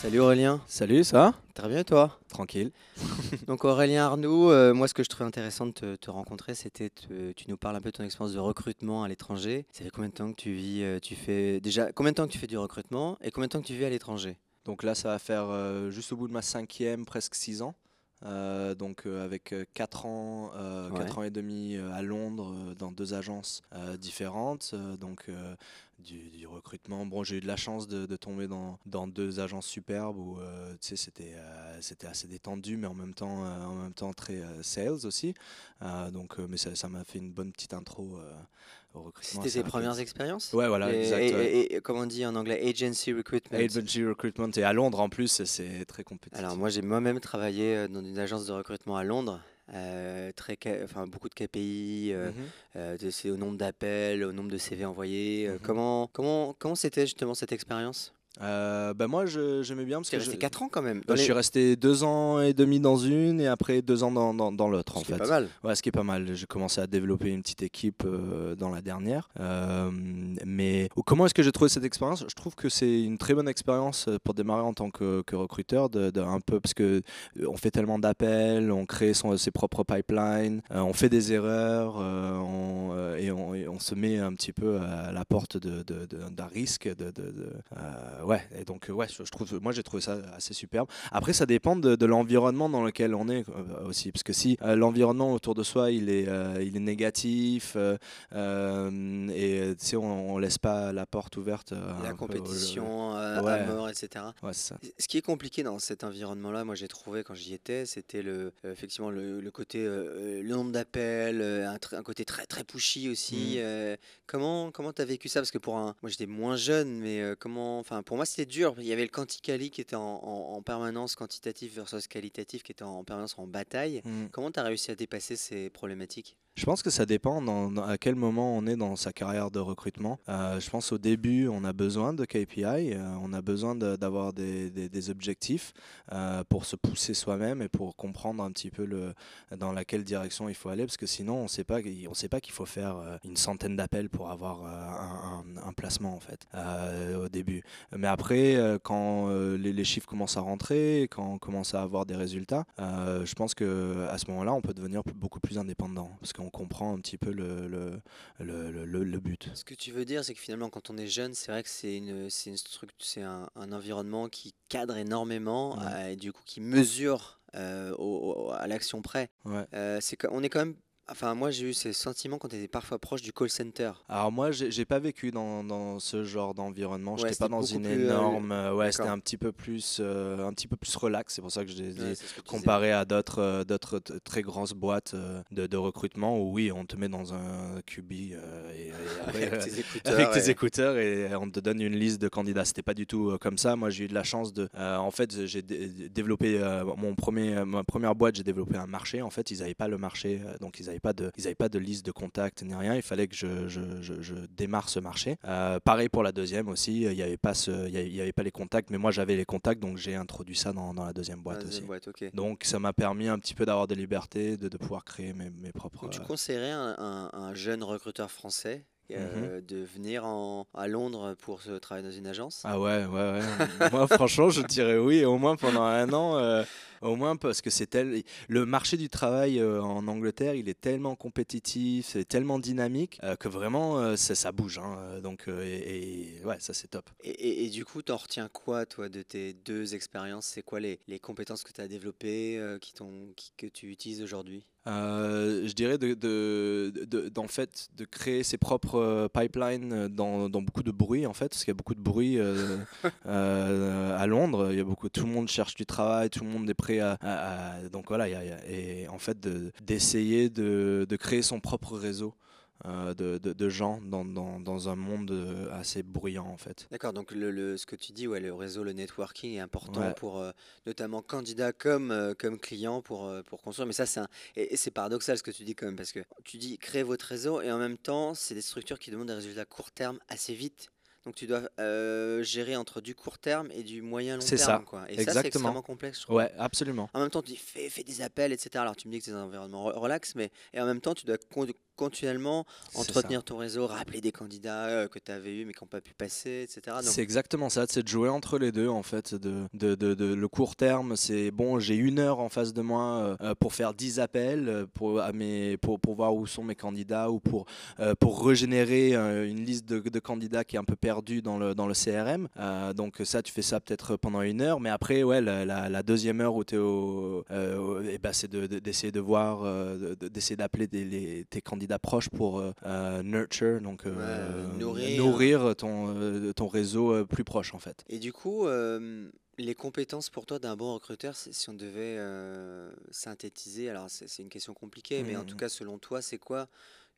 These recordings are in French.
Salut Aurélien, Salut, ça va? Très bien et toi? Tranquille. Donc Aurélien Arnoux, euh, moi ce que je trouvais intéressant de te, te rencontrer, c'était que tu nous parles un peu de ton expérience de recrutement à l'étranger. Ça fait combien de temps que tu vis, euh, tu fais déjà combien de temps que tu fais du recrutement et combien de temps que tu vis à l'étranger? Donc là, ça va faire euh, juste au bout de ma cinquième, presque six ans. Euh, donc euh, avec 4 ans, euh, Ouais. quatre ans et demi euh, à Londres, euh, dans deux agences euh, différentes. euh, donc euh, du, du recrutement. Bon, j'ai eu de la chance de, de tomber dans, dans deux agences superbes où euh, c'était euh, c'était assez détendu, mais en même temps, euh, en même temps très euh, sales aussi. Euh, donc, euh, mais ça m'a fait une bonne petite intro euh, au recrutement. C'était tes rapide. premières expériences Ouais, voilà, et, exact. et- ouais. et- et comment on dit en anglais agency recruitment. Agency recruitment et à Londres en plus, c'est très compétitif. Alors moi j'ai moi-même travaillé euh, dans une agence de recrutement à Londres. euh, très, enfin beaucoup de KPI, euh, Mhm. euh, c'est au nombre d'appels, au nombre de CV envoyés. Mhm. Comment comment comment c'était justement cette expérience? Euh, bah moi, je- j'aimais bien parce que je, 4 ans quand même. bah, je suis resté deux ans et demi dans une et après deux ans dans, dans, dans l'autre en fait. pas mal. Ouais, ce qui est pas mal. J'ai commencé à développer une petite équipe euh, dans la dernière. Euh, mais comment est-ce que j'ai trouvé cette expérience? Je trouve que c'est une très bonne expérience euh, pour démarrer en tant que, que recruteur, de, de un peu parce que on fait tellement d'appels, on crée son, ses propres pipelines, on fait des erreurs, on, et, on, et on se met un petit peu à la porte de- d'un risque. De, ouais, et donc euh, ouais, je, je trouve, moi j'ai trouvé ça assez superbe. Après, ça dépend de, de l'environnement dans lequel on est euh, aussi, parce que si euh, l'environnement autour de soi il est, il est négatif et tu sais, on, on laisse pas la porte ouverte. La compétition à Ouais. mort, etc. Ouais, ça. Ce qui est compliqué dans cet environnement-là, moi j'ai trouvé quand j'y étais, c'était le, effectivement le, le côté, le nombre d'appels, un, côté très très pushy aussi. Euh, comment comment t'as vécu ça? Parce que pour un, moi j'étais moins jeune, mais comment, enfin pour moi c'était dur. Il y avait le quanticali qui était en, en- en permanence quantitatif versus qualitatif qui était en, permanence en bataille. Mm. Comment t'as réussi à dépasser ces problématiques? Je pense que ça dépend dans- dans- à quel moment on est dans sa carrière de recrutement. Euh, je pense au début, on a besoin de KPI, euh, on a besoin de- d'avoir des, des- des objectifs euh, pour se pousser soi-même et pour comprendre un petit peu le, dans laquelle direction il faut aller, parce que sinon on sait pas, on sait pas qu'il faut faire une centaine d'appels pour avoir un, un- un placement en fait au début. Mais après, euh, quand euh, les, les chiffres commencent à rentrer, quand on commence à avoir des résultats, euh, je pense que à ce moment-là, on peut devenir beaucoup plus indépendant parce qu'on comprend un petit peu le, le, le, le- but. Ce que tu veux dire, c'est que finalement, quand on est jeune, c'est vrai que c'est une, c'est une structure, c'est un, un environnement qui cadre énormément Ouais. et du coup qui mesure euh, au- au- à l'action près. Ouais. Euh, c'est que- on est quand même. Enfin, moi, j'ai eu ces sentiments quand on était parfois proche du call center. Alors moi, j'ai j'ai pas vécu dans, dans ce genre d'environnement. Ouais, J'étais c'était pas dans beaucoup une plus, euh, énorme. euh, ouais, c'était d'accord. un petit peu plus, euh, un petit peu plus relax. C'est pour ça que je l'ai dit. Ouais, c'est ce que tu disais. comparé à d'autres euh, d'autres t- très grosses boîtes euh, de, de recrutement où oui on te met dans un QB euh, et, et après, Avec euh, tes écouteurs. avec tes et- écouteurs et on te donne une liste de candidats. C'était pas du tout euh, comme ça. Moi, j'ai eu de la chance de. euh, en fait, j'ai dé- développé euh, mon premier, ma première boîte. J'ai développé un marché. En fait, ils n'avaient pas le marché, euh, donc ils n'avaient pas de, ils avaient pas de liste de contacts ni rien. Il fallait que je, je, je- je démarre ce marché. Euh, pareil pour la deuxième aussi. Il n'y avait pas ce, il y avait, il y avait pas les contacts, mais moi j'avais les contacts, donc j'ai introduit ça dans, dans la deuxième boîte deuxième aussi. boîte. Donc ça m'a permis un petit peu d'avoir des libertés, de, de pouvoir créer mes, mes propres. Donc, tu euh, conseillerais un, un- un jeune recruteur français Mhm. euh, de venir en- à Londres pour se travailler dans une agence? Ah ouais, ouais, ouais. Moi, franchement, je dirais oui, au moins pendant un an. euh, au moins parce que c'est tel. Le marché du travail euh, en Angleterre, il est tellement compétitif, c'est tellement dynamique euh, que vraiment, euh, ça, ça bouge. hein. Donc, et, et ouais, ça c'est top. Et, et- et du coup, t'en retiens quoi, toi, de tes deux expériences? C'est quoi les, les compétences que tu as développées, qui t'ont- qui- que tu utilises aujourd'hui? Euh, je dirais de, de, de- d'en fait de créer ses propres pipelines dans, dans beaucoup de bruit en fait parce qu'il y a beaucoup de bruit euh, euh, à Londres il y a beaucoup tout le monde cherche du travail tout le monde est prêt à, à- à- donc voilà il y a- il y a- et en fait de- d'essayer de, de créer son propre réseau euh, de, de- de gens dans, dans- dans un monde euh, assez bruyant en fait. D'accord, donc le, le- ce que tu dis, ouais, le réseau, le networking est important Ouais. pour euh, notamment candidats comme, euh, comme clients pour, pour construire. Mais ça, c'est un- et, et c'est paradoxal ce que tu dis quand même, parce que tu dis créer votre réseau et en même temps, c'est des structures qui demandent des résultats court terme assez vite. Donc tu dois euh, gérer entre du court terme et du moyen long C'est terme. ça, Quoi. Et ça, c'est exactement. extrêmement complexe, je trouve. Ouais, absolument. En même temps, tu dis fais, fais des appels, etc. Alors tu me dis que c'est un environnement re- relax, mais et en même temps, tu dois continuellement entretenir ton réseau, rappeler des candidats euh, que tu avais eu mais qui n'ont pas pu passer, etc. C'est exactement ça, c'est de jouer entre les deux en fait. De, de, de- de- le court terme, c'est bon, j'ai une heure en face de moi euh, pour faire 10 appels, euh, pour, à mes, pour, pour voir où sont mes candidats ou pour, euh, pour régénérer euh, une liste de, de candidats qui est un peu perdue dans le, dans le CRM. Euh, donc ça, tu fais ça peut-être pendant une heure, mais après, ouais, la, la- la deuxième heure où tu es au, euh, au- eh ben, c'est de- de- d'essayer de, voir, euh, de- d'essayer d'appeler tes candidats proches pour euh, euh, nurture, donc euh, nourrir. nourrir ton, ton réseau plus proche en fait. Et du coup, les compétences pour toi d'un bon recruteur, si on devait euh, synthétiser, alors c'est une question compliquée, mais en tout Mhm. cas, selon toi, c'est quoi,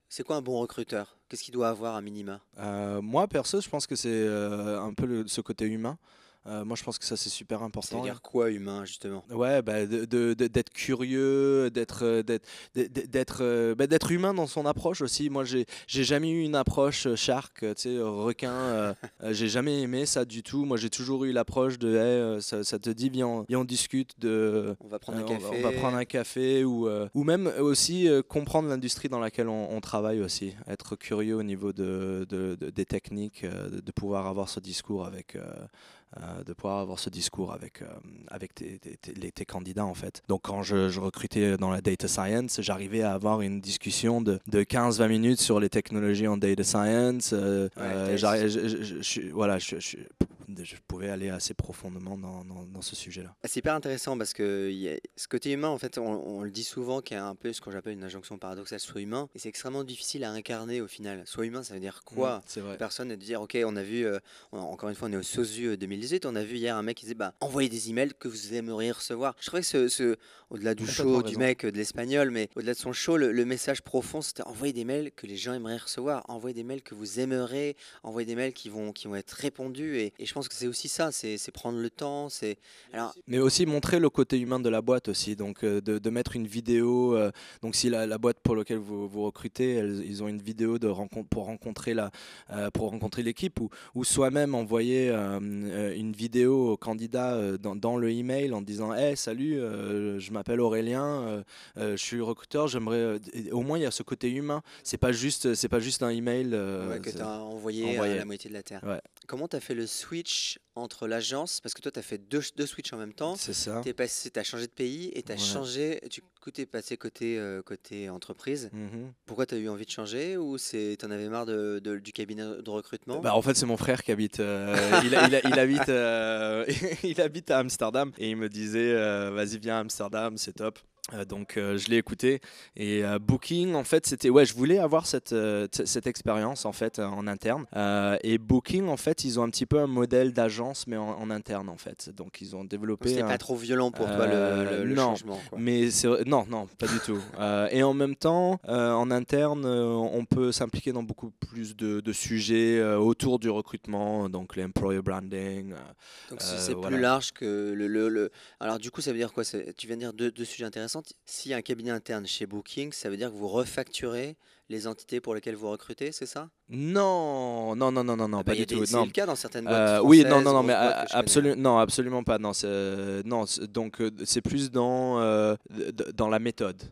c'est quoi un bon recruteur? Qu'est-ce qu'il doit avoir à minima? Euh, moi perso, je pense que c'est euh, un peu le- ce côté humain. Euh, moi, je pense que ça c'est super Ça important. veut dire quoi humain, justement? Ouais, bah, de- de- de- d'être curieux, d'être euh, d'être d'être d'être euh, bah, d'être humain dans son approche aussi. Moi, j'ai jamais eu une approche shark, tu sais, requin. euh, j'ai jamais aimé ça du tout. Moi, j'ai toujours eu l'approche de, hey, ça, ça te dit, viens, on- viens, on discute de. On va prendre un on va- café. on va prendre un café ou, ou même aussi comprendre l'industrie dans laquelle on, on travaille aussi. Être curieux au niveau de, de- de- des techniques, de, pouvoir avoir ce discours avec, de pouvoir avoir ce discours avec, euh, avec tes, tes- tes- les- tes candidats en fait. Donc quand je, je recrutais dans la data science, j'arrivais à avoir une discussion de, de 15-20 minutes sur les technologies en data science. euh, Ouais, euh, voilà, je, je- je pouvais aller assez profondément dans, dans- dans ce sujet-là. C'est hyper intéressant parce que y a- ce côté humain, en fait, on, on le dit souvent, qu'il y a un peu ce que j'appelle une injonction paradoxale, soit humain, et c'est extrêmement difficile à incarner au final. Soit humain, ça veut dire quoi Mm, C'est vrai. personne de dire ok on a vu euh, encore une fois on est au SOSU euh, 2018 on a vu hier un mec qui disait bah envoyez des emails que vous aimeriez recevoir je trouvais que ce, ce- au-delà du show du mec euh, de l'espagnol mais au-delà de son show le, le message profond c'était envoyer des mails que les gens aimeraient recevoir envoyer des mails que vous aimerez envoyer des mails qui vont qui vont être répondus et, et je pense que c'est aussi ça c'est prendre le temps c'est alors Mais aussi montrer le côté humain de la boîte aussi, donc euh, de, de mettre une vidéo. euh, donc si la, la boîte pour laquelle vous, vous recrutez, elles- ils ont une vidéo de rencontre pour rencontrer la euh, pour rencontrer l'équipe ou, ou soi-même envoyer euh, une vidéo au candidat dans, dans le email en disant hey salut je m'appelle Aurélien je suis recruteur j'aimerais au moins il y a ce côté humain c'est pas juste c'est pas juste un email ouais, que tu as envoyé, envoyé. à la moitié de la terre Ouais. comment tu as fait le switch entre l'agence parce que toi tu as fait deux, deux switches en même temps c'est ça passé, t'as changé de pays et t'as Ouais. changé. Tu coup, t'es passé côté euh, côté entreprise. Mhm. Pourquoi t'as eu envie de changer ou c'est t'en avais marre de, de- du cabinet de recrutement? Bah, en fait, c'est mon frère qui habite. euh, il, il- il habite, euh, il habite à Amsterdam et il me disait, vas-y viens à Amsterdam, c'est top. Euh, donc euh, je l'ai écouté et euh, Booking en fait c'était ouais je voulais avoir cette euh, cette expérience en fait en interne et Booking en fait ils ont un petit peu un modèle d'agence mais en, en interne en fait donc ils ont développé un- pas trop violent pour toi le, le- non. changement. quoi. mais c'est non, non, pas du tout. Et en même temps, en interne, on peut s'impliquer dans beaucoup plus de, de sujets autour du recrutement, donc l'employer branding. Donc c'est c'est voilà. plus large que le, le- le- Alors du coup ça veut dire quoi? C'est- Tu viens de dire deux, deux sujets intéressants. S'il y a un cabinet interne chez Booking, ça veut dire que vous refacturez les entités pour lesquelles vous recrutez, c'est ça? Non, non, non, non, non, Ah bah, pas a du tout. C'est le cas dans certaines boîtes. Euh, oui, non, non, non, mais connais. absolument, non, absolument pas. Non, non, donc euh, c'est plus dans euh, dans la méthode.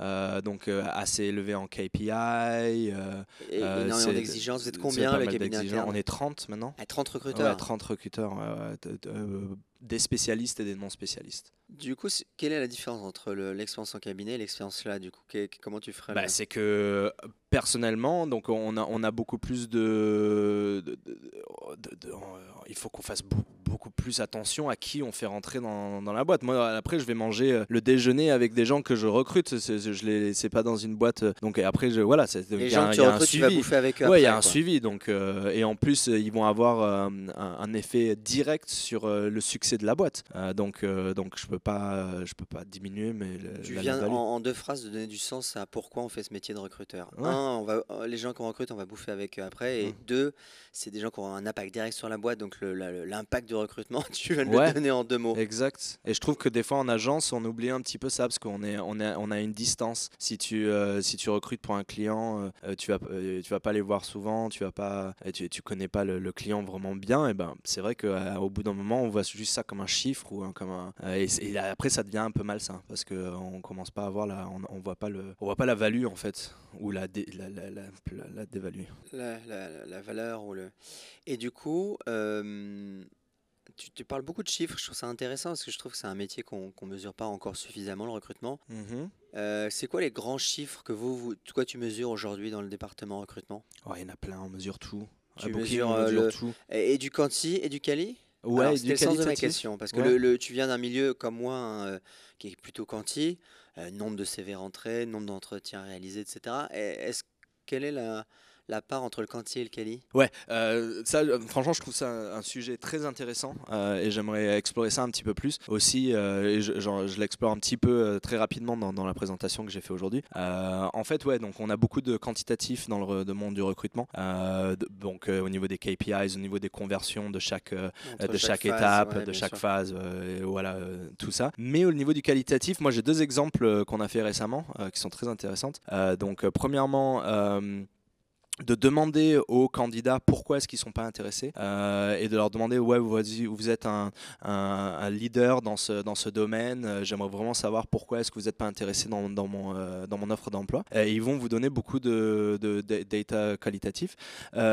Euh, donc euh, assez élevé en KPI. euh, Et euh, énormément d'exigences. Vous êtes combien le cabinet interne? On est 30 maintenant. À 30 Ouais, recruteurs. 30 recruteurs, ouais, ouais, de- de- euh, des spécialistes et des non spécialistes. Du coup, quelle est la différence entre le- l'expérience en cabinet et l'expérience là Du coup, Que- comment tu ferais Bah, c'est que personnellement, donc on a, on a beaucoup plus de, de- de- de- de- de- euh, il faut qu'on fasse beau- beaucoup plus attention à qui on fait rentrer dans, dans la boîte. Moi, après, je vais manger euh, le déjeuner avec des gens que je recrute. Je les, c'est pas dans une boîte. euh, Donc et après, je, voilà, c'est, Les gens que tu recrutes, tu vas bouffer avec eux. Ouais, il y a un quoi. suivi. Donc, euh, et en plus, ils vont avoir euh, un, un effet direct sur euh, le succès de la boîte. Donc, donc, je peux pas, je peux pas diminuer, mais le- Tu la viens en, en deux phrases de donner du sens à pourquoi on fait ce métier de recruteur. Ouais. Un, on va, euh, les gens qu'on recrute, on va bouffer avec eux après. Et Mm. deux, c'est des gens qui ont un impact direct sur la boîte. Donc l'impact du recrutement, tu viens de Ouais. le donner en deux mots. Exact. Et je trouve que des fois en agence, on oublie un petit peu ça parce qu'on est, on est, on a une distance. Si tu, euh, si tu recrutes pour un client, euh, tu vas, euh, tu vas pas les voir souvent, tu vas pas, tu, tu connais pas le, le client vraiment bien. Et ben, c'est vrai qu'au bout d'un moment, on voit juste ça comme un chiffre ou comme un. et, et après, ça devient un peu malsain parce que euh, commence pas à voir la, on, on voit pas le, on voit pas la value en fait ou la, dé- la, la, la, la- la dévalue. La, valeur ou le. Et du coup, euh, tu, tu parles beaucoup de chiffres. Je trouve ça intéressant parce que je trouve que c'est un métier qu'on qu'on mesure pas encore suffisamment le recrutement. Euh, c'est quoi les grands chiffres que vous, vous quoi tu mesures aujourd'hui dans le département recrutement? Oh, il y en a plein, on mesure tout. Tu Booking, mesures, on euh, mesure le- tout. et, et du quanti et du quali? Ouais, c'était du le sens de ma question, parce que Ouais. le, le- tu viens d'un milieu comme moi, hein, euh, qui est plutôt quanti, euh, nombre de CV rentrés, nombre d'entretiens réalisés, etc. Et Est-ce quelle est la, la part entre le quanti et le quali? Ouais, euh, ça, euh, franchement, je trouve ça un, un sujet très intéressant euh, et j'aimerais explorer ça un petit peu plus aussi. euh, et je, genre, je l'explore un petit peu très rapidement dans, dans la présentation que j'ai fait aujourd'hui. En fait, ouais, donc on a beaucoup de quantitatifs dans le de monde du recrutement. De- donc au niveau des KPIs, au niveau des conversions de chaque de chaque, phase, étape, ouais, de chaque sûr. phase, et voilà, tout ça. Mais au niveau du qualitatif, moi j'ai deux exemples qu'on a fait récemment qui sont très intéressantes. Donc, premièrement, de demander aux candidats pourquoi est-ce qu'ils sont pas intéressés euh, et de leur demander ouais vous, êtes un, un- un leader dans ce, dans ce domaine euh, j'aimerais vraiment savoir pourquoi est-ce que vous n'êtes pas intéressé dans, dans mon, euh, dans mon offre d'emploi et ils vont vous donner beaucoup de, de- de data qualitatif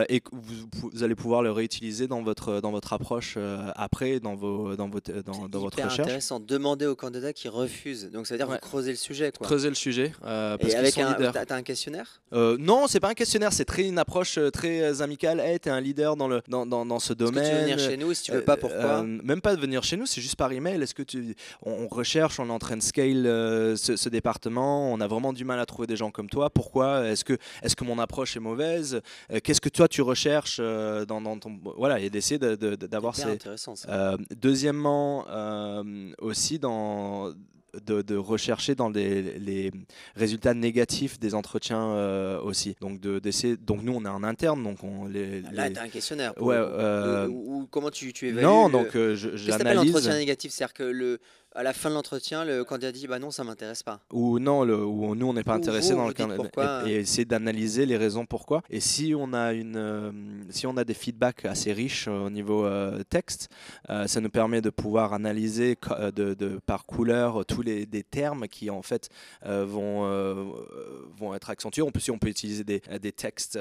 et vous, vous allez pouvoir le réutiliser dans votre, dans votre approche après dans, vos, dans, votre, dans, dans votre recherche intéressant. Demander aux candidats qui refusent. Donc ça veut dire Ouais. vous creusez le sujet. Quoi. creuser le sujet parce Et avec sont un, t'as un questionnaire? Non, c'est pas un questionnaire, c'est très une approche euh, très euh, amicale. Hey, t'es un leader dans, le, dans, dans, dans ce Est-ce que domaine. tu veux venir chez nous Si tu veux pas, pourquoi? euh, Même pas de venir chez nous, c'est juste par email. Est-ce que tu, on, on recherche, on est en train de scale ce, ce département, on a vraiment du mal à trouver des gens comme toi. Pourquoi? Est-ce que, est-ce que mon approche est mauvaise? Qu'est-ce que toi tu recherches dans, dans ton voilà et d'essayer de- de- de- d'avoir ces. intéressant ça. Deuxièmement, aussi dans de, de rechercher dans les, les résultats négatifs des entretiens euh, aussi. Donc de. Donc nous on est en interne, donc on les. Là, les- t'as un questionnaire. Ouais, coup. euh, ou, ou comment tu, tu évalues non, le- donc euh, je- Qu'est-ce que t'appelles j'analyse. l'entretien négatif? C'est-à-dire que le, à la fin de l'entretien, le candidat dit bah non, ça m'intéresse pas. Ou non, le, ou nous on n'est pas Ou intéressé vous, dans vous le dites can- pourquoi. et, et essayer d'analyser les raisons pourquoi. Et si on a une, euh, si on a des feedbacks assez riches euh, au niveau euh, texte, euh, ça nous permet de pouvoir analyser euh, de, de- par couleur euh, tous les des termes qui en fait euh, vont euh, vont être accentués. On peut si on peut utiliser des, des textes.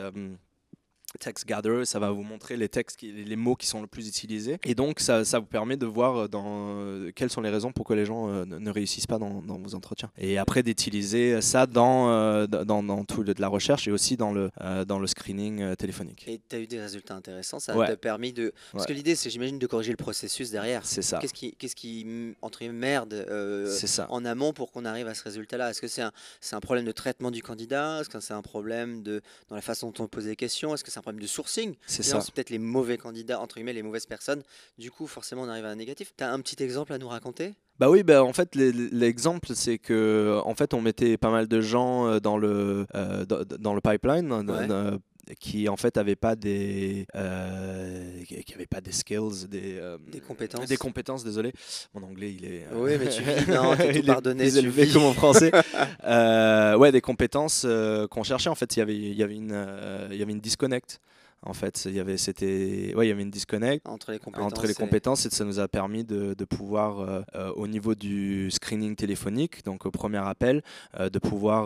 Text Gatherer, ça va vous montrer les textes, qui- les mots qui sont le plus utilisés. Et donc, ça, ça vous permet de voir euh, dans, euh, quelles sont les raisons pourquoi les gens euh, ne, ne réussissent pas dans, dans vos entretiens. Et après, d'utiliser ça dans, euh, dans, dans tout le- de la recherche et aussi dans le, dans le screening téléphonique. Et tu as eu des résultats intéressants. Ça Ouais. t'a permis de. Parce Ouais. que l'idée, c'est, j'imagine, de corriger le processus derrière. C'est ça. Qu'est-ce qui, qu'est-ce qui entre merde ça. en amont pour qu'on arrive à ce résultat-là? Est-ce que c'est un, c'est un problème de traitement du candidat? Est-ce que c'est un problème de, dans la façon dont on pose des questions? Est-ce que c'est un problème de sourcing C'est ça. C'est peut-être les mauvais candidats, entre guillemets, les mauvaises personnes. Du coup, forcément, on arrive à un négatif. Tu as un petit exemple à nous raconter? Bah oui, bah en fait, l'exemple, c'est que en fait, on mettait pas mal de gens euh, dans le, euh, dans, dans le pipeline. Ouais. euh, qui en fait avaient pas des euh, qui avaient pas des skills des euh, Des compétences. des compétences désolé mon anglais il est euh, Oui, mais tu vis, non, t'es tout il est pardonné, élevé vis. que mon français ouais des compétences qu'on cherchait en fait il y avait il y avait une il y avait une disconnect en fait il y avait c'était ouais il y avait une disconnect Entre les compétences. entre les et- compétences et ça nous a permis de, de pouvoir euh, euh, au niveau du screening téléphonique donc au premier appel euh, de pouvoir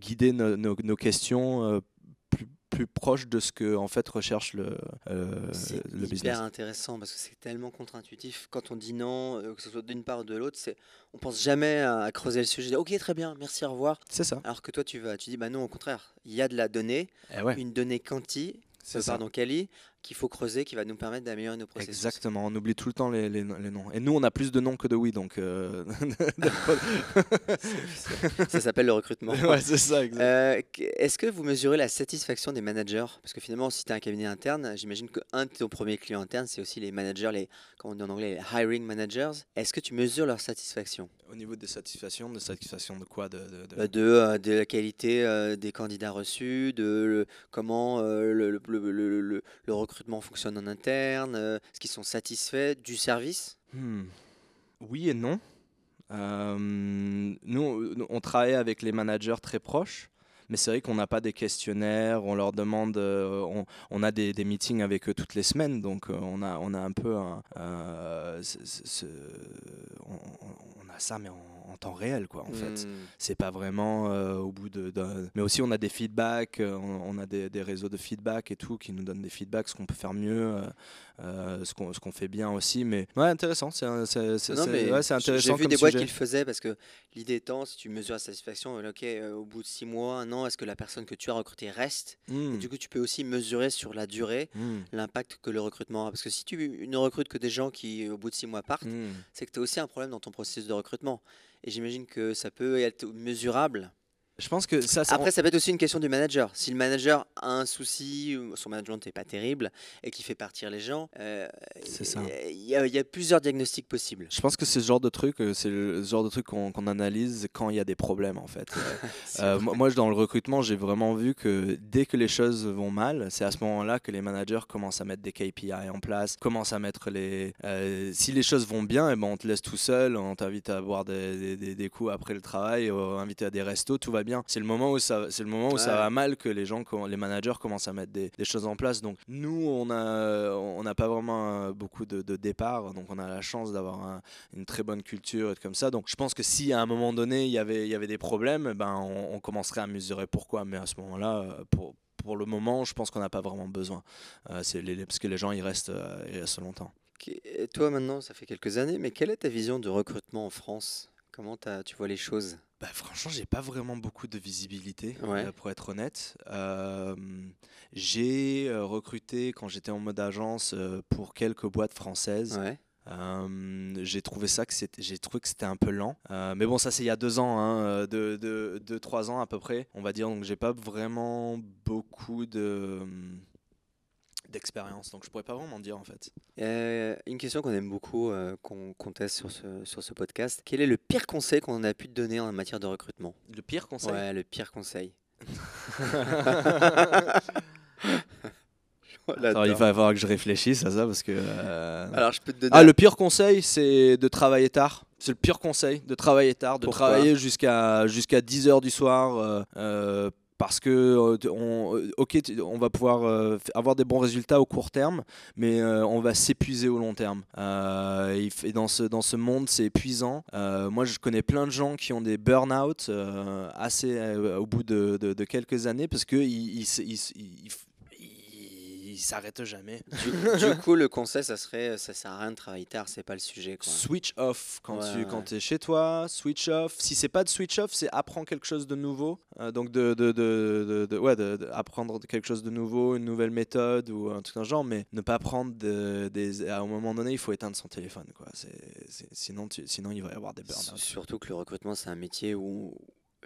guider nos, questions plus, proches de ce que en fait recherche le, euh, C'est le hyper business intéressant parce que c'est tellement contre-intuitif. Quand on dit non, euh, que ce soit d'une part ou de l'autre, c'est on pense jamais à, à creuser le sujet. Ok, très bien, merci, au revoir. c'est ça Alors que toi, tu vas, tu dis bah non, au contraire, il y a de la donnée, Eh ouais, une donnée quanti, c'est euh, pardon, quali, qu'il faut creuser, qui va nous permettre d'améliorer nos processus. Exactement, on oublie tout le temps les, les, les noms. Et nous, on a plus de noms que de oui, donc. euh, Ça s'appelle le recrutement. ouais, c'est ça. Euh, Est-ce que vous mesurez la satisfaction des managers? Parce que finalement, si tu as un cabinet interne, j'imagine qu'un de tes premiers clients internes, c'est aussi les managers, les, comment on dit en anglais, les hiring managers. Est-ce que tu mesures leur satisfaction? Au niveau des satisfactions, de satisfaction de quoi? De, de- de- de, euh, de la qualité euh, des candidats reçus, de le- comment le, le- le- le recrutement fonctionne en interne, euh, est-ce qu'ils sont satisfaits du service? Hmm. Oui et non. Euh, nous, nous, on travaille avec les managers très proches, mais c'est vrai qu'on n'a pas des questionnaires, on leur demande, euh, on, on a des, des meetings avec eux toutes les semaines, donc euh, on, a, on a un peu un, euh, ce- ce- ce- on, a ça, mais en, en temps réel, quoi, en fait. Hmm. C'est pas vraiment au bout de, Mais aussi, on a des feedbacks, on, a des, des réseaux de feedback et tout qui nous donnent des feedbacks, ce qu'on peut faire mieux, ce qu'on qu'on fait bien aussi. Mais ouais, intéressant, c'est ouais, intéressant. J'ai vu comme des boîtes qui le faisaient parce que l'idée étant, si tu mesures la satisfaction, ok, au bout de six mois, un an, est-ce que la personne que tu as recrutée reste Et Hmm, du coup, tu peux aussi mesurer sur la durée hmm, l'impact que le recrutement a. Parce que si tu ne recrutes que des gens qui, au bout de six mois, partent, hmm. c'est que tu as aussi un problème dans ton processus de recrutement. Et j'imagine que ça peut être mesurable. Je pense que ça, ça- Après, ça peut être aussi une question du manager. Si le manager a un souci, ou son management n'est pas terrible et qu'il fait partir les gens, euh, C'est ça. il y, a- il y a plusieurs diagnostics possibles. je pense que c'est ce genre de truc, euh, c'est le genre de truc qu'on analyse quand il y a des problèmes en fait. Euh, moi, dans le recrutement, j'ai vraiment vu que dès que les choses vont mal, c'est à ce moment-là que les managers commencent à mettre des KPI en place, commencent à mettre les. euh, si les choses vont bien, et ben on te laisse tout seul, on t'invite à boire des, des- des- des coups après le travail, invité à des restos, tout va bien. C'est le moment où ça, c'est le moment où ça va mal que les gens, les managers commencent à mettre des, des choses en place. Donc nous, on a, on n'a pas vraiment euh, beaucoup de, de départs, donc on a la chance d'avoir un- une très bonne culture et comme ça. Donc je pense que si à un moment donné il y avait, il y avait des problèmes, ben on, on commencerait à mesurer pourquoi. Mais à ce moment-là, euh, pour pour le moment, je pense qu'on n'a pas vraiment besoin. Euh, c'est les- parce que les gens ils restent, euh, ils restent longtemps. Et toi, maintenant, ça fait quelques années, mais quelle est ta vision de recrutement en France? Comment tu vois les choses? Bah, franchement, j'ai pas vraiment beaucoup de visibilité, Ouais. euh, pour être honnête. Euh, j'ai euh, recruté quand j'étais en mode agence pour quelques boîtes françaises. Ouais. Euh, j'ai trouvé ça que c'était, j'ai trouvé que c'était un peu lent. Euh, mais bon, ça c'est il y a deux ans, hein, deux, deux- deux, trois ans à peu près, on va dire. Donc j'ai pas vraiment beaucoup de d'expérience, donc je pourrais pas vraiment dire en fait. Euh, une question qu'on aime beaucoup, euh, qu'on qu'on teste sur ce, sur ce podcast. Quel est le pire conseil qu'on a pu te donner en matière de recrutement? Le pire conseil? Ouais, le pire conseil. Attends, il va falloir que je réfléchisse à ça parce que. euh, Alors, je peux te donner. Ah, le pire conseil, c'est de travailler tard. C'est le pire conseil, de travailler tard, de Pourquoi? travailler jusqu'à jusqu'à 10h du soir. euh, euh, parce que euh, on, euh, ok, on va pouvoir euh, avoir des bons résultats au court terme, mais on va s'épuiser au long terme. Et dans ce dans ce monde, c'est épuisant. Moi, je connais plein de gens qui ont des burn-out assez au bout de, de- de quelques années parce que ils, ils, ils s- ils f- ils- ils s'arrêtent jamais. Du, du coup, le conseil, ça serait ça sert à rien de travailler tard, c'est pas le sujet. Quoi. Switch off quand Ouais, tu ouais. quand es chez toi, switch off. Si c'est pas de switch off, c'est apprendre quelque chose de nouveau. Euh, donc de, de, de, de- ouais, apprendre quelque chose de nouveau, une nouvelle méthode ou un truc le genre, mais ne pas prendre de- des. À un moment donné, il faut éteindre son téléphone, quoi. C'est- sinon, tu- sinon, il va y avoir des burn S- Surtout que le recrutement, c'est un métier où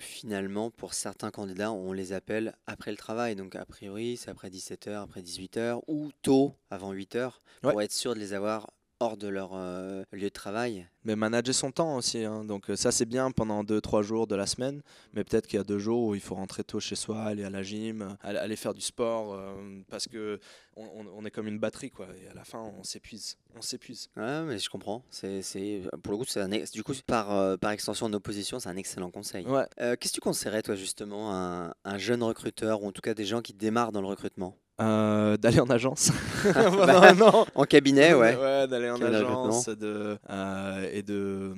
finalement, pour certains candidats, on les appelle après le travail. Donc, a priori, c'est après 17h, après 18h ou tôt, avant 8h, pour Ouais. être sûr de les avoir hors de leur euh, lieu de travail. Mais manager son temps aussi. hein. Donc euh, ça, c'est bien pendant 2-3 jours de la semaine. Mais peut-être qu'il y a deux jours où il faut rentrer tôt chez soi, aller à la gym, euh, aller, faire du sport. euh, parce que on, est comme une batterie, quoi. Et à la fin, on s'épuise. On s'épuise. Ouais, mais je comprends. C'est, c'est, pour le coup, c'est un ex- du coup, par, euh, par extension de nos positions, c'est un excellent conseil. Ouais. Qu'est-ce que tu conseillerais, toi, justement, à un, un jeune recruteur, ou en tout cas des gens qui démarrent dans le recrutement? Euh, d'aller en agence. Bah. En cabinet, ouais. Ouais, d'aller en Cabinet agence de, euh, et de,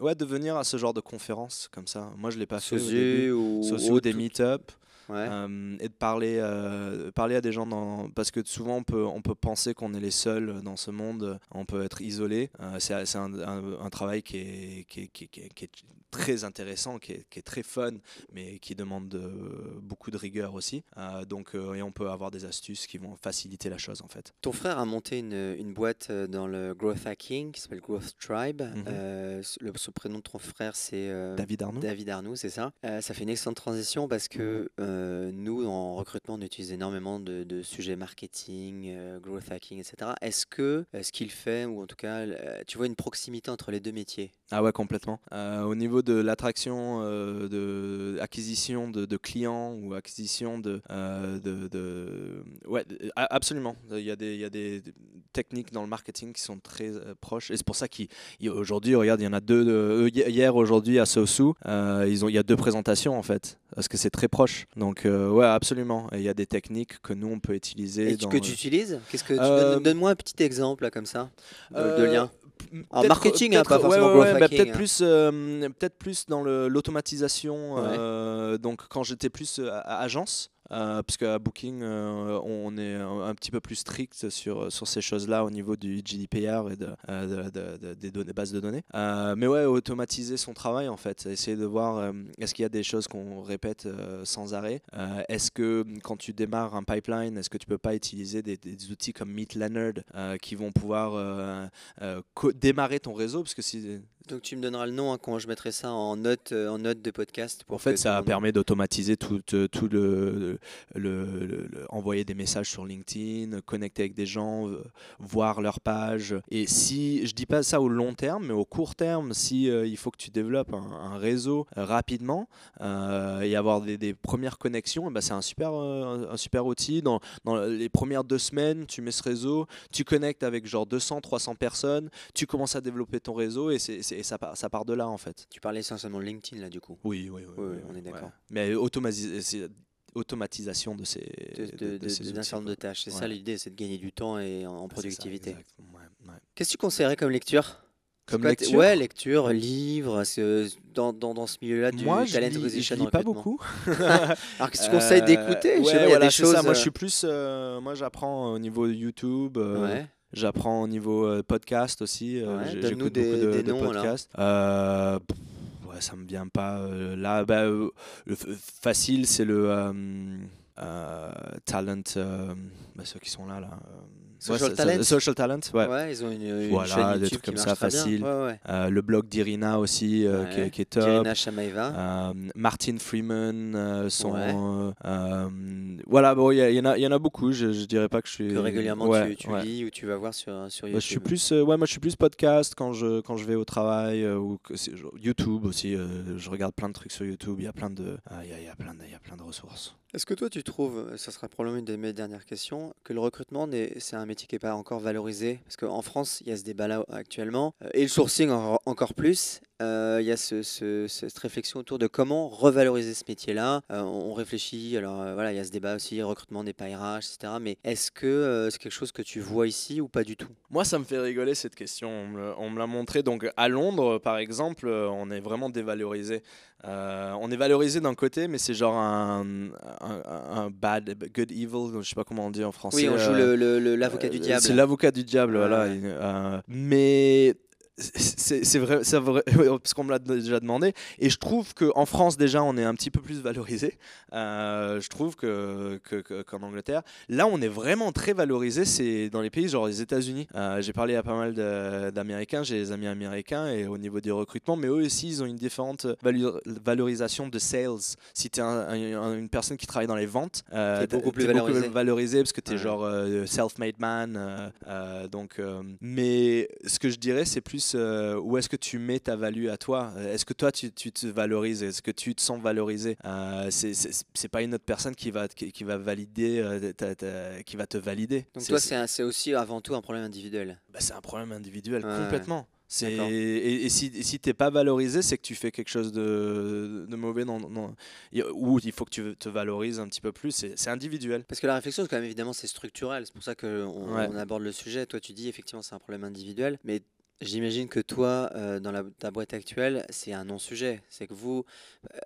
ouais, de venir à ce genre de conférences comme ça. Moi, je l'ai pas fait. au début. Ou, ou des meet-up. Ouais. Euh, et de parler, euh, parler à des gens dans... parce que souvent on peut, on peut penser qu'on est les seuls dans ce monde, on peut être isolé. Euh, c'est un, un- un travail qui est, qui est- qui est- qui très intéressant, qui est, qui est, très fun, mais qui demande beaucoup de rigueur aussi. donc, et on peut avoir des astuces qui vont faciliter la chose en fait. Ton frère a monté une, une boîte dans le growth hacking qui s'appelle Growth Tribe. Mhm. le, prénom de ton frère, c'est David Arnoux. David Arnoux, c'est ça. ça fait une excellente transition parce que mhm. nous, en recrutement, on utilise énormément de, de sujets marketing, growth hacking, etc. Est-ce que ce qu'il fait, ou en tout cas, tu vois une proximité entre les deux métiers? Ah ouais, complètement. Euh, au niveau de l'attraction, euh, de acquisition de, clients ou acquisition de, euh, de, ouais, absolument. Il y a des, il y a des techniques dans le marketing qui sont très proches, et c'est pour ça qu'aujourd'hui, regarde, il y en a deux. hier, aujourd'hui, à Sosu, ils ont, il y a deux présentations en fait, parce que c'est très proche. Donc ouais, absolument. il y a des techniques que nous on peut utiliser. Et que tu utilises? Qu'est-ce que donne-moi un petit exemple là, comme ça de, lien. En marketing, hein, pas forcément ouais, bah, Peut-être hein. plus, euh, peut-être plus dans l'automatisation. Euh, donc quand j'étais plus euh, à agence, euh, parce qu'à Booking, euh, on est un, petit peu plus strict sur, sur ces choses-là au niveau du GDPR et de, euh, des, bases de données. mais ouais, automatiser son travail en fait, essayer de voir est-ce qu'il y a des choses qu'on répète sans arrêt? est-ce que quand tu démarres un pipeline, est-ce que tu peux pas utiliser des, des outils comme Meet Leonard qui vont pouvoir démarrer ton réseau? Parce que si donc tu me donneras le nom hein, quand je mettrai ça en note, euh, en note de podcast. Pour en fait, ça permet d'automatiser tout, euh, tout le, le, envoyer des messages sur LinkedIn, connecter avec des gens, euh, voir leur page. Et si je dis pas ça au long terme, mais au court terme, si il faut que tu développes un, réseau rapidement et avoir des, premières connexions, eh ben, c'est un super un, super outil. Dans, dans les premières deux semaines, tu mets ce réseau, tu connectes avec genre 200, 300 personnes, tu commences à développer ton réseau et c'est et ça, part, ça part de là en fait. Tu parlais essentiellement de LinkedIn là du coup. Oui, oui, oui. on est d'accord. Mais automatisation de ces de, de, de, tâches. C'est ça l'idée, c'est de gagner du temps et en, productivité. Qu'est-ce que tu conseillerais comme lecture? Comme lecture? Ouais, lecture, livre, dans, dans, dans ce milieu-là du moi, talent je lis, je lis pas beaucoup. Alors qu'est-ce que tu conseilles d'écouter? Ouais, voilà, ça. Moi, je suis plus. Euh, moi, j'apprends au niveau YouTube. Euh, J'apprends au niveau euh, podcast aussi. Euh, j'écoute beaucoup de, de podcasts. Euh, ouais, ça me vient pas là. Bah, le facile, c'est le talent. Bah, ceux qui sont là là. Social Talent. Social Talent, ouais. ouais ils ont une, une voilà, des trucs comme ça, facile. Ouais, euh, le blog d'Irina aussi, euh, qui, qui, est top. Irina Shamaeva. Euh, Martin Freeman, son. voilà, bon, il y, y, y, en a beaucoup. Je, je dirais pas que je suis. Que régulièrement tu, tu lis ou tu vas voir sur, sur YouTube. Bah, je suis plus, ouais, moi je suis plus podcast quand je, quand je vais au travail ou que YouTube aussi. je regarde plein de trucs sur YouTube. Il y a plein de, il y, a, y a plein de, y a plein de ressources. Est-ce que toi, tu trouves, ça sera probablement une de mes dernières questions, que le recrutement, c'est un métier qui n'est pas encore valorisé Parce qu'en France, il y a ce débat-là actuellement, euh, et le sourcing encore plus. Euh, il y a cette réflexion autour de comment revaloriser ce métier-là. Euh, on réfléchit, alors voilà, il y a ce débat aussi, recrutement pas RH, etc. Mais est-ce que c'est quelque chose que tu vois ici ou pas du tout? Moi, ça me fait rigoler cette question. On me l'a montré. Donc à Londres, par exemple, on est vraiment dévalorisé. on est valorisé d'un côté, mais c'est genre un, un, bad, good, evil, je sais pas comment on dit en français. Oui, on joue euh, l'avocat du diable. C'est l'avocat du diable, voilà. Euh, mais c'est vrai, vrai parce qu'on me l'a déjà demandé. Et je trouve qu'en France, déjà, on est un petit peu plus valorisé. Euh, je trouve qu'en que, qu'en Angleterre. Là, on est vraiment très valorisé. C'est dans les pays genre les États-Unis. Euh, j'ai parlé à pas mal d'Américains, j'ai des amis américains, et au niveau du recrutement, mais eux aussi, ils ont une différente valorisation de sales. Si tu es une personne qui travaille dans les ventes, euh, beaucoup plus valorisé. valorisé. parce que tu es genre self-made man. donc, mais ce que je dirais, c'est plus euh, où est-ce que tu mets ta value à toi? Est-ce que toi tu, te valorises? Est-ce que tu te sens valorisé? Euh, C'est pas une autre personne qui va, qui, va valider, euh, qui va te valider. Donc toi c'est aussi avant tout un problème individuel. Bah, c'est un problème individuel complètement. Et, et, si, si tu n'es pas valorisé, c'est que tu fais quelque chose de, de mauvais, non, non, ou il faut que tu te valorises un petit peu plus, c'est individuel. Parce que la réflexion, quand même, évidemment, c'est structurel, c'est pour ça qu'on on aborde le sujet. Toi, tu dis effectivement c'est un problème individuel, mais J'imagine que toi, euh, dans la, ta boîte actuelle, c'est un non-sujet. C'est que vous.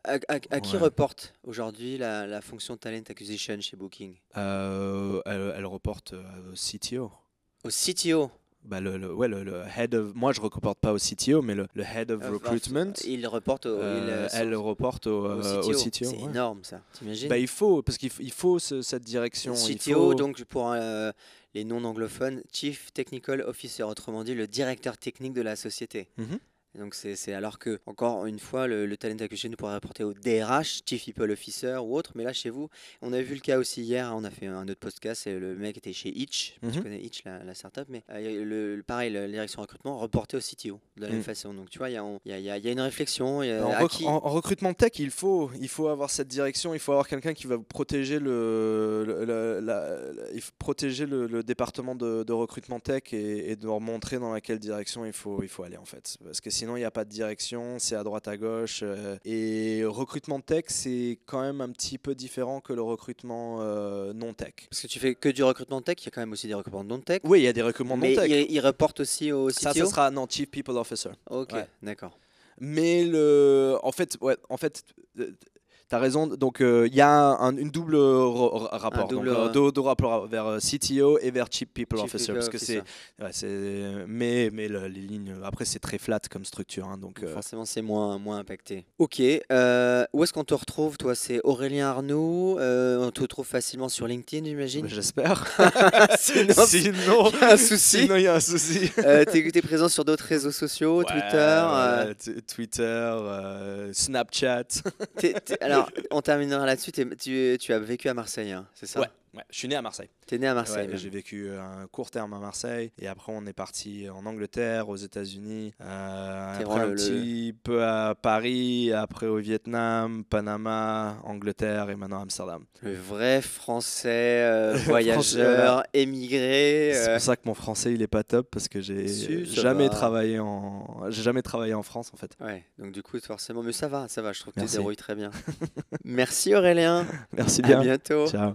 À, qui reporte aujourd'hui la, la, fonction Talent Acquisition chez Booking? Euh, elle, reporte au CTO. Au CTO bah, le, le- ouais, le, le head of. Moi, je ne reporte pas au CTO, mais le, le head of Euh, recruitment. Il reporte au. euh, il, euh, elle reporte au, au euh, au CTO. C'est ouais. énorme ça, t'imagines? Bah, il faut, parce qu'il f- il faut ce- cette direction. il CTO, faut- donc pour euh, les non-anglophones, Chief Technical Officer, autrement dit le directeur technique de la société. Mhm. Donc c'est alors que, encore une fois, le, le talent acquisition pourrait rapporter au DRH, Chief People Officer ou autre, mais là chez vous, on a vu le cas aussi hier, on a fait un autre podcast, et le mec était chez Itch, tu Mhm. connais Itch, la, la startup, mais euh, le, le- pareil, la direction recrutement reporté au CTO de la même Mm. façon. Donc tu vois, il y y y y a une réflexion. y a- En, rec- qui- en- en recrutement tech, il faut, il faut avoir cette direction, il faut avoir quelqu'un qui va protéger le, le- le- la- la- il faut protéger le, le département de, de recrutement tech et, et de leur montrer dans laquelle direction il faut, il faut aller en fait. Parce que sinon, il n'y a pas de direction, c'est à droite à gauche. euh, et recrutement tech, c'est quand même un petit peu différent que le recrutement euh, non tech. Parce que tu fais que du recrutement tech, il y a quand même aussi des recrutements non tech. Oui, il y a des recrutements non mais tech. il, il reporte aussi au CTO. Ça, ça sera non, Chief People Officer. Ok, Ouais. d'accord. Mais le, en fait, ouais, en fait, t'as raison. Donc euh, il y a un- une double ro- rapport, double, donc, euh, euh, deux, deux rapports vers euh, CTO et vers Chief People Chief Officer, People parce que c'est, ouais, mais mais le- les lignes, après c'est très flat comme structure, hein, donc. euh, Forcément, c'est moins, moins impacté. Ok. euh, où est-ce qu'on te retrouve, toi? C'est Aurélien Arnaud. euh, on te retrouve facilement sur LinkedIn, j'imagine? J'espère. Sinon, sinon, il y a un souci. sinon il y a un souci. Euh, T'es présent sur d'autres réseaux sociaux, Ouais, Twitter. euh, t- euh, Snapchat. t'es- on terminera là-dessus. tu as vécu à Marseille, hein, c'est ça? Ouais, ouais, je suis né à Marseille. T'es né à Marseille. Ouais, j'ai vécu un court terme à Marseille et après on est parti en Angleterre, aux États-Unis, euh, après un le- petit peu à Paris, après au Vietnam, Panama, Angleterre et maintenant Amsterdam. Le vrai français euh, voyageur, émigré. C'est euh, pour ça que mon français il est pas top parce que j'ai Si, jamais va. travaillé en j'ai jamais travaillé en France en fait. Ouais, donc du coup, forcément, mais ça va, ça va, je trouve que tu débrouilles très bien. Merci Aurélien, Merci à bien. bientôt. Ciao.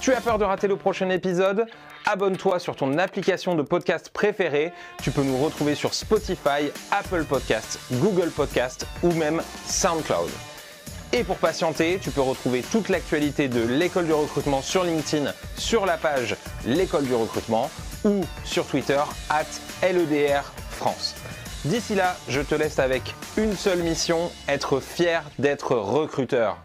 Tu as peur de rater le prochain épisode? Abonne-toi sur ton application de podcast préférée. Tu peux nous retrouver sur Spotify, Apple Podcasts, Google Podcasts ou même SoundCloud. Et pour patienter, tu peux retrouver toute l'actualité de l'école du recrutement sur LinkedIn, sur la page l'école du recrutement ou sur Twitter at LEDR France. D'ici là, je te laisse avec une seule mission, être fier d'être recruteur.